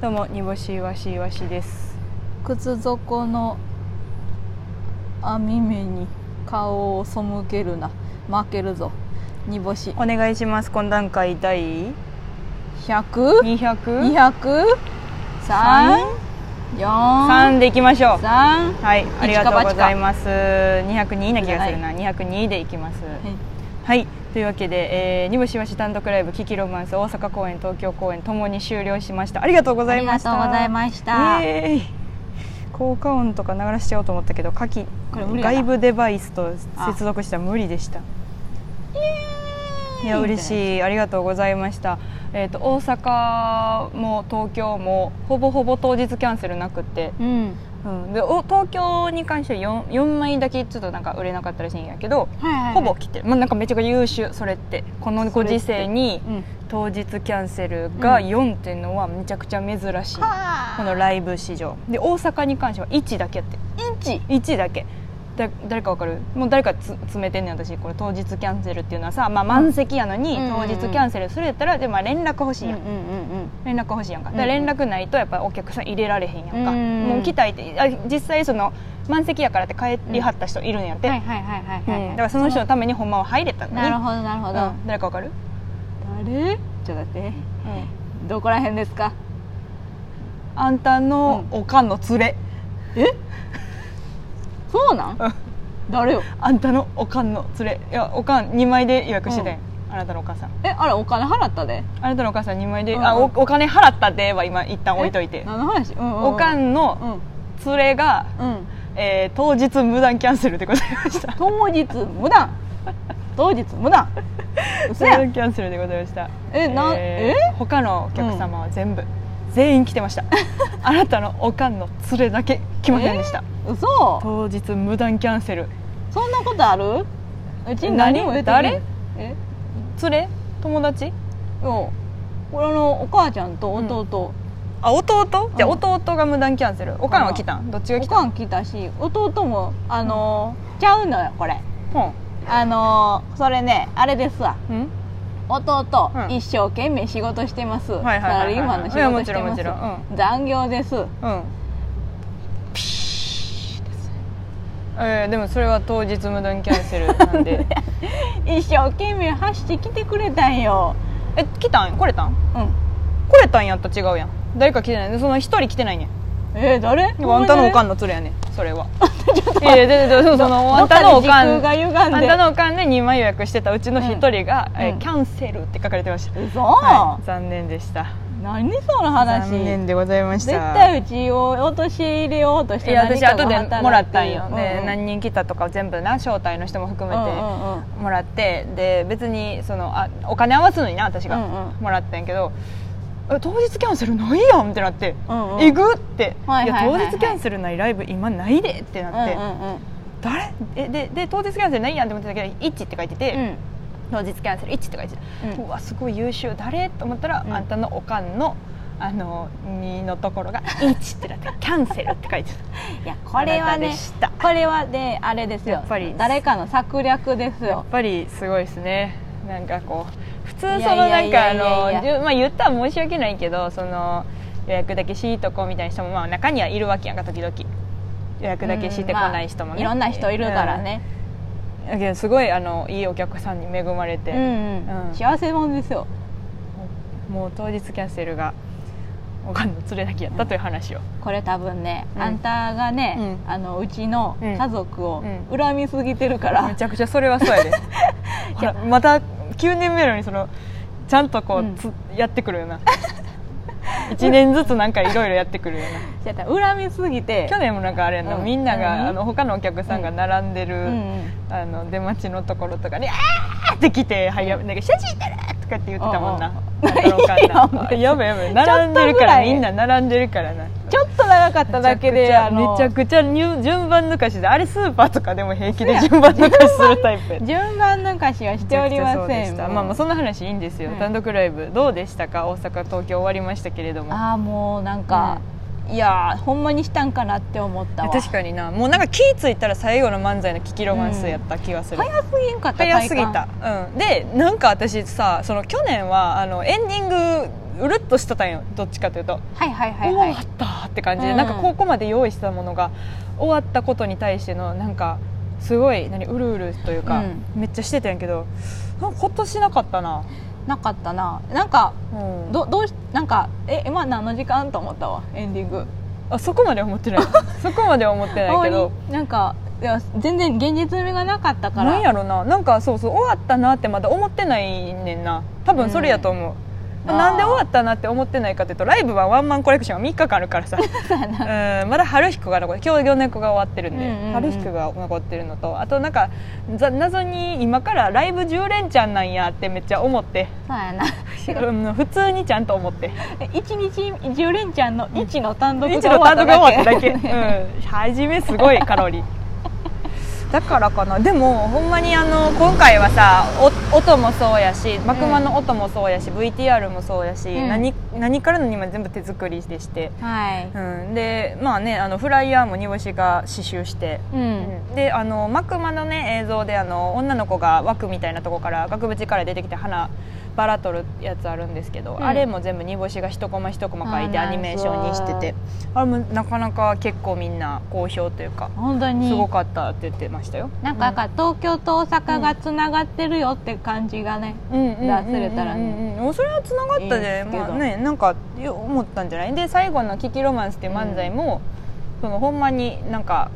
どうも煮干しわしわしです。靴底の網目に顔を背けるな。負けるぞ。煮干し。お願いします。今段階第 100?200? 200 3 4 3でいきましょう。3はいありがとうございす。ます202な気がするな。202でいきます。はいというわけで、えー、煮干しわし単独ライブ「キキロマンス」大阪公演東京公演ともに終了しました。ありがとうございました。ありがとうございました。効果音とか流らしちゃおうと思ったけど下記外部デバイスと接続したら無理でしたいや嬉しい。ありがとうございました。えー、と大阪も東京もほぼほぼ当日キャンセルなくて、うん。うん、でお東京に関しては 4, 4枚だけちょっとなんか売れなかったらしいんやけど、はいはいはい。ほぼ来てる、まあ、なんかめちゃくちゃ優秀。それってこのご時世にうん。当日キャンセルがうん4っていうのはめちゃくちゃ珍しい、はあ。このライブ史上で大阪に関しては1だけやって。1 1だけだ誰かわかる？もう誰かつ詰めてんねん私。これ当日キャンセルっていうのはさ、まあ、満席やのにうん当日キャンセルするやったらで、まあ、連絡欲しいやん、連絡欲しいやんか。うんだ連絡ないとやっぱお客さん入れられへんやんか、うん。もう来たいってあ実際その満席やからって帰りはった人いるんやって、はいはいはいはいはい、うん。だからその人のためにほんまは入れたのに。なるほどなるほど、うん。誰かわかる、誰？ちょっと待って。どこら辺ですか？あんたのおかんの連れ、そうなん？うん誰よ？あんたのおかんの連れ。いやおかん2枚で予約してたん。やあなたのお母さん。えあれお金払ったで？あなたのお母さん2枚で、うん。うんあおお金払ったでは今一旦置いといて。え何の話、うんうんうん。おかんのうん。連れが、うん。えー当日無断キャンセルでございました。当日無断？当日無断？嘘無や断キャンセルでございました。えなんえ？他のお客様は全部、全員来てました。あなたのおかんの連れだけ来ませんでした。嘘。当日無断キャンセル。そんなことある？うちに何？も言って誰？え？連れ？友達？いやこれあのお母ちゃんと弟、あ弟？じゃあうん。弟が無断キャンセル。おかんは来たん？どっちが来た？んおかん来たし弟もあのーちゃうのよこれ。ほあのーそれねあれですわ。んうん？弟、うん。一生懸命仕事してます、はいはいはいはい。サラリーマンの仕いやもちろん事してますもちろん。残業です。うん。えー、でもそれは当日無断キャンセルなんで。一生懸命走ってきてくれたんよ。え来たん？来れたん？うん。来れたんやったら違うやん。誰か来てない。その一人来てないねんえー、誰？あんたのおかんの連れやね。んそれは。いやいやでででそのあんたのおかん。あんたのおかんで2枚予約してたうちの一人が、えーうんキャンセルって書かれてました、嘘、はい、残念でした。何その話？残念でございました。絶対うちを陥れようとしていや私後でもらったんよ、うんでうん。何人来たとか全部な招待の人も含めてうんうんうん。もらって。で別にそのあお金合わすのにな私が、うんうん。もらったんやけどえ当日キャンセルないやんってなって、うんうん。えぐって、はいはいはいはい。いや当日キャンセルないライブ今ないでってなって、うんうんうん。誰？えでで当日キャンセルないやんって思ってたけど「1」って書いてて、うん。当日キャンセル1って書いてて、ううんわすごい優秀。誰？と思ったら、うん。あんたのおかんのあの2のところが「1」ってなって「キャンセル」って書いてた。いやこれはねこれはねあれですよ。やっぱり誰かの策略ですやっよぱりすごいですね。なんかこうそのなんかあのまあ言ったら申し訳ないけどその予約だけしとこうみたいな人もまあ中にはいるわけやんか時々。予約だけしてこない人もね、うん。まあいろんな人いるからね、うんだけどすごいあのいいお客さんに恵まれて、うんうん。うん。幸せ者ですよ。もう当日キャンセルがおかんの連れだけやったという話を、これ多分ね、うん。あんたがね、うん。あのうちの家族をうん。恨みすぎてるから、めちゃくちゃそれはそうやで。ほらまた9年目なのにそのちゃんとこう、うん。つやってくるよな。1年ずつなんかいろいろやってくるよな。恨みすぎて。去年もなんかあれやうん。みんなが、何あの他のお客さんが並んでる、うんうん。あの出待ちのところとかに「あー!」って来て「はいやなんか写真撮る!」とかって言ってたもんな、ややばいやばい。並んでるからみんな並んでるからなちょっと長かっただけでめちゃくちゃ順番抜かしであれスーパーとかでも平気で順番抜かしするタイプ。や 順番抜かしはしておりません。まあまあそんな話いいんですよ、うん。単独ライブどうでしたか？大阪東京終わりましたけれども。ああもうなんか、いやーほんまにしたんかなって思ったわ。確かにな。もうなんか気ぃ付いたら最後の漫才のキキロマンスやった気がする、早すぎんかった早すぎた、うん、でなんか私さその去年はあのエンディングうるっとしてたんよどっちかというと、はいはいはいはい。終わったって感じで、うん。なんかここまで用意してたものが終わったことに対してのなんかすごい何うるうるというか、めっちゃしてたんやけどなんか今年なかったな、なかったな。なんかうん、どどうしなんかえ今何の時間と思ったわエンディング。あそこまでは思ってない。そこまでは思ってないけど。なんかいや全然現実味がなかったから。なんやろな。なんかそうそう終わったなってまだ思ってないねんな。多分それやと思う、うんなんで終わったなって思ってないかというとライブはワンマンコレクションが3日間あるからさ。そうんまだ春彦が残って今日魚猫が終わってるんで、うんうんうん。春彦が残ってるのとあとなんかざ謎に今からライブ10連チャンなんやってめっちゃ思って。そうやな。うん普通にちゃんと思って。一日10連チャンの1の単独が一の単独が終わっただけ、だけ。うん、初めすごいカロリーだからかな。でもほんまにあの今回はさお音もそうやし幕間の音もそうやし、VTR もそうやし、うん。何何から何まで全部手作りでして、はい。うん、でまあねあのフライヤーも煮干しが刺繍して、うん、うん。であの幕間のね映像であの女の子が枠みたいなとこから額縁から出てきて花バラ取るやつあるんですけど、うん。あれも全部煮干しが一コマ一コマ書いてアニメーションにしてて。あれもなかなか結構みんな好評というか本当に。すごかったって言ってましたよ。なんか東京と大阪がつながってるよって感じがね、うん。出せれたらね。うんそれはつながったでまあねなんかよ思ったんじゃない？で最後の「キキロマンス」っていう漫才も、そのほんまになんか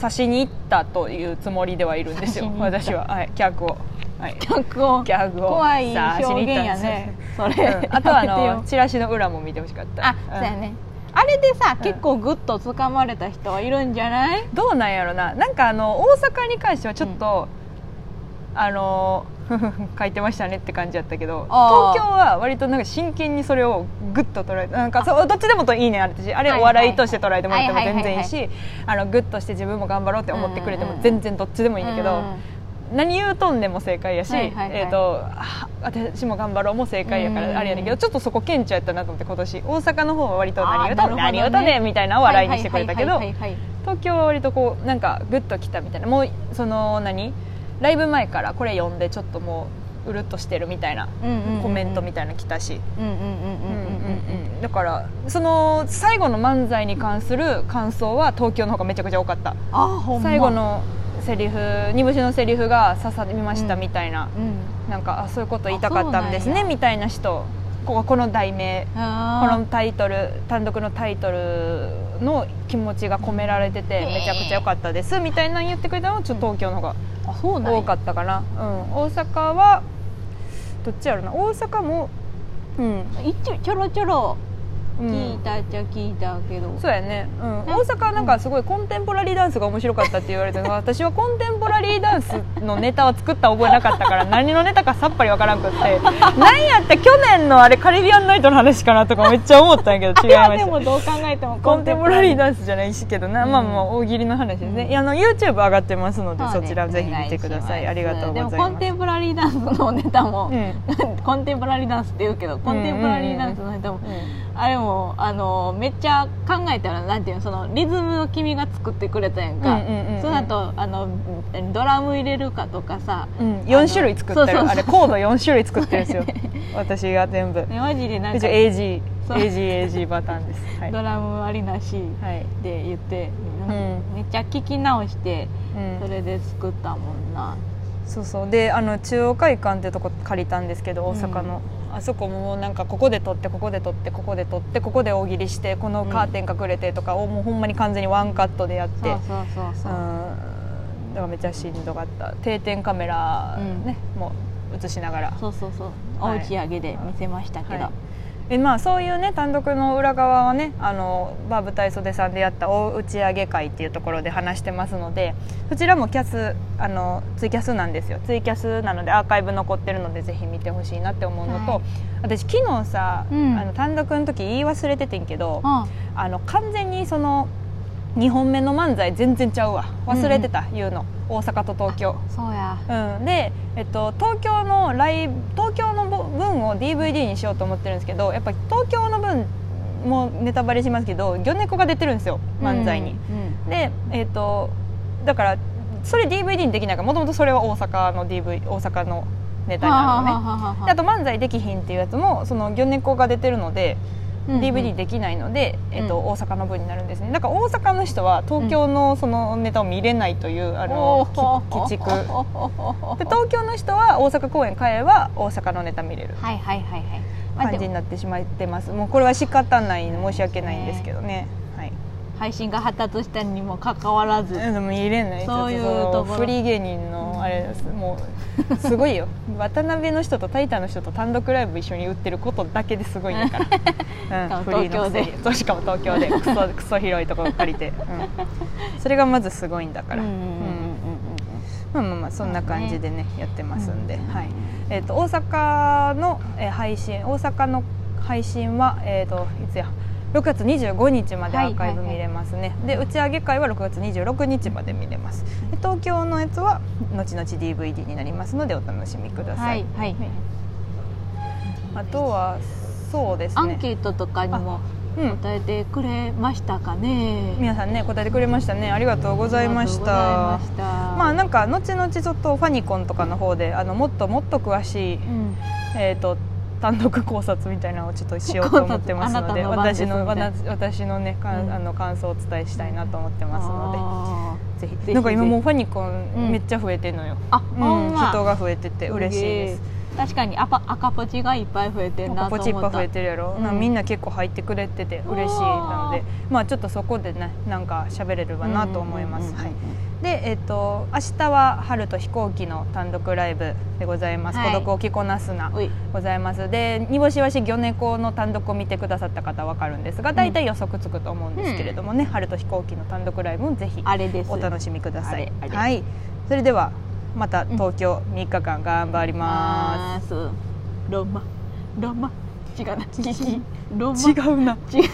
刺しに行ったというつもりではいるんですよ私は、はい、客を、はい、曲を客を。怖い表現やね。それ、うん。あとはチラシの裏も見てほしかった。あ、んそうやね。あれでさ、うん結構グッと掴まれた人はいるんじゃない？どうなんやろな。なんかあの大阪に関してはちょっと、あの 書いてましたねって感じやったけど東京は割となんか真剣にそれをグッと捉えてなんかそうどっちでもといいねあれしあれはいお笑いとして捉えてもらっても全然いいしあのグッとして自分も頑張ろうって思ってくれても全然どっちでもいいんだけど、うん何言うとんでも正解やし、はいはいはい。えー、とあ私も頑張ろうも正解やかうんらあれやねんけどちょっとそこ顕著やったなと思って今年大阪の方は割と何言うとん、ね何言うとんねんみたいな笑いにしてくれたけど東京は割とこうなんかグッときたみたいなもうその何ライブ前からこれ読んでちょっともううるっとしてるみたいなコメントみたいなの来たし、だからその最後の漫才に関する感想は東京の方がめちゃくちゃ多かった。あほんま。最後のセリフ煮干しのセリフが刺さりましたうんみたいな、うん。なんかあそういうこと言いたかったんですねみたいな人。こここの題名。こあのタイトル単独のタイトルの気持ちが込められててめちゃくちゃ良かったです。みたいなの言ってくれたのはちょっと東京の方。が多かったかな、うん、大阪はどっちやろな。大阪もうん、一応ちょろちょろうん聞いたっちゃ聞いたけど、そうやね、うん、ね大阪はなんかすごいコンテンポラリーダンスが面白かったって言われてるのが 私はコンテンポラリーダンスのネタは作った覚えなかったから何のネタかさっぱりわからんくって。何やって去年のあれカリビアンナイトの話かなとかめっちゃ思ったんやけど 違いあましたでもどう考えてもコンテンポラリー。だダンスじゃないしけどな、うん。まあまあ大喜利の話ですね、うんいやあの YouTube 上がってますのでそちらぜひ見てください。ありがとうございます。でもコンテンポラリーダンスのネタも、うん。コンテンポラリーダンスって言うけどコンテンポラリーダンスのネタも、うあれもあのめっちゃ考えたらなんていうのそのリズムを君が作ってくれたやんか、うんうんうんうん。その後あのドラム入れるかとかさ、ん、うん、4種類作ってる。あれコード4種類作ってるんですよ。私が全部。ねマジでなん一か応 AG パターンです。はい、ドラムありなしはい。で言って、ん。めっちゃ聞き直してうん。それで作ったもんな、そうそう。であの中央会館ってとこ借りたんですけど大阪の、あそこもなんかここで撮ってここで撮ってここで撮ってここで大喜利してこのカーテン隠れてとかをもうほんまに完全にワンカットでやって。そうそうそうそう、うん。だからめっちゃしんどかった。定点カメラね、もう映しながら。そうそうそう。はい。大打ち上げで見せましたけど、はいでまあ、そういうね単独の裏側はねあのバー舞台袖さんでやった大打ち上げ会っていうところで話してますのでそちらもキャスあのツイキャスなんですよ。ツイキャスなのでアーカイブ残ってるのでぜひ見てほしいなって思うのと、はい。私昨日さ、うん。あの単独の時言い忘れててんけど、ああの完全にその2本目の漫才全然ちゃうわ。忘れてた、言うの。大阪と東京。そうや。うん、で、えっと、東京のライブ東京の分を DVD にしようと思ってるんですけどやっぱり東京の分もネタバレしますけど魚猫が出てるんですよ漫才に。うんで、えっと、だからそれ DVD にできないからもともとそれは大阪の DV 大阪のネタになるのね。はあと漫才できひんっていうやつもその魚猫が出てるので、うんうん DVD できないので、えっとうん。大阪の分になるんですね。だから大阪の人は東京のそのネタを見れないという、あのき鬼畜。で東京の人は大阪公演帰れば大阪のネタ見れる。はいはいはいはい。感じになってしまってます。もうこれは仕方ない申し訳ないんですけどね。はい。配信が発達したにもかかわらず。でも見れないそういうところ。フリー芸人のあれです。もうすごいよ。渡辺の人とタイタンの人と単独ライブ一緒に売ってることだけですごいんだから、うん、フリーのくせにそうしかも東京で。クソ クソ広いところ借りて、うん、それがまずすごいんだから、うんまあまあまあそんな感じでねやってますんで、うんはい。えー、と大阪の、えー配信大阪の配信は、えー、といつや？6月25日までアーカイブ見れますね、で打ち上げ会は6月26日まで見れます。で東京のやつは後々 DVD になりますのでお楽しみくださ、はいい。はい。あとはそうですね。アンケートとかにもうん。答えてくれましたかね。皆さんね答えてくれましたね。ありがとうございました。まあなんか後々ちょっとファニコンとかの方であのもっともっと詳しいうん。えー、と単独考察みたいなのをちょっとしようと思ってますので 私の私私のねかん、うん。あの感想をお伝えしたいなと思ってますのあでぜひなんか今もうファニコうん。ンめっちゃ増えてんのよ、うん。人が増えてて嬉しいです確かに赤赤ポチがいっぱい増えてんなと思った。ポチッパ増えてるやろ、うん。みんな結構入ってくれてて嬉しいなので。まあちょっとそこでねなんか喋れればなと思います、うんうんうんうんはい。でえっ、と明日は春と飛行機の単独ライブでございます、はい。孤独を着こなすなうい。ございます。で煮干しわし魚猫の単独を見てくださった方は分かるんですが大体予測つくと思うんですけれどもね、春と飛行機の単独ライブもぜひあれです。お楽しみください。はい。それではまた東京3日間頑張りまますロマ。ロマ。違うな。違うな。違う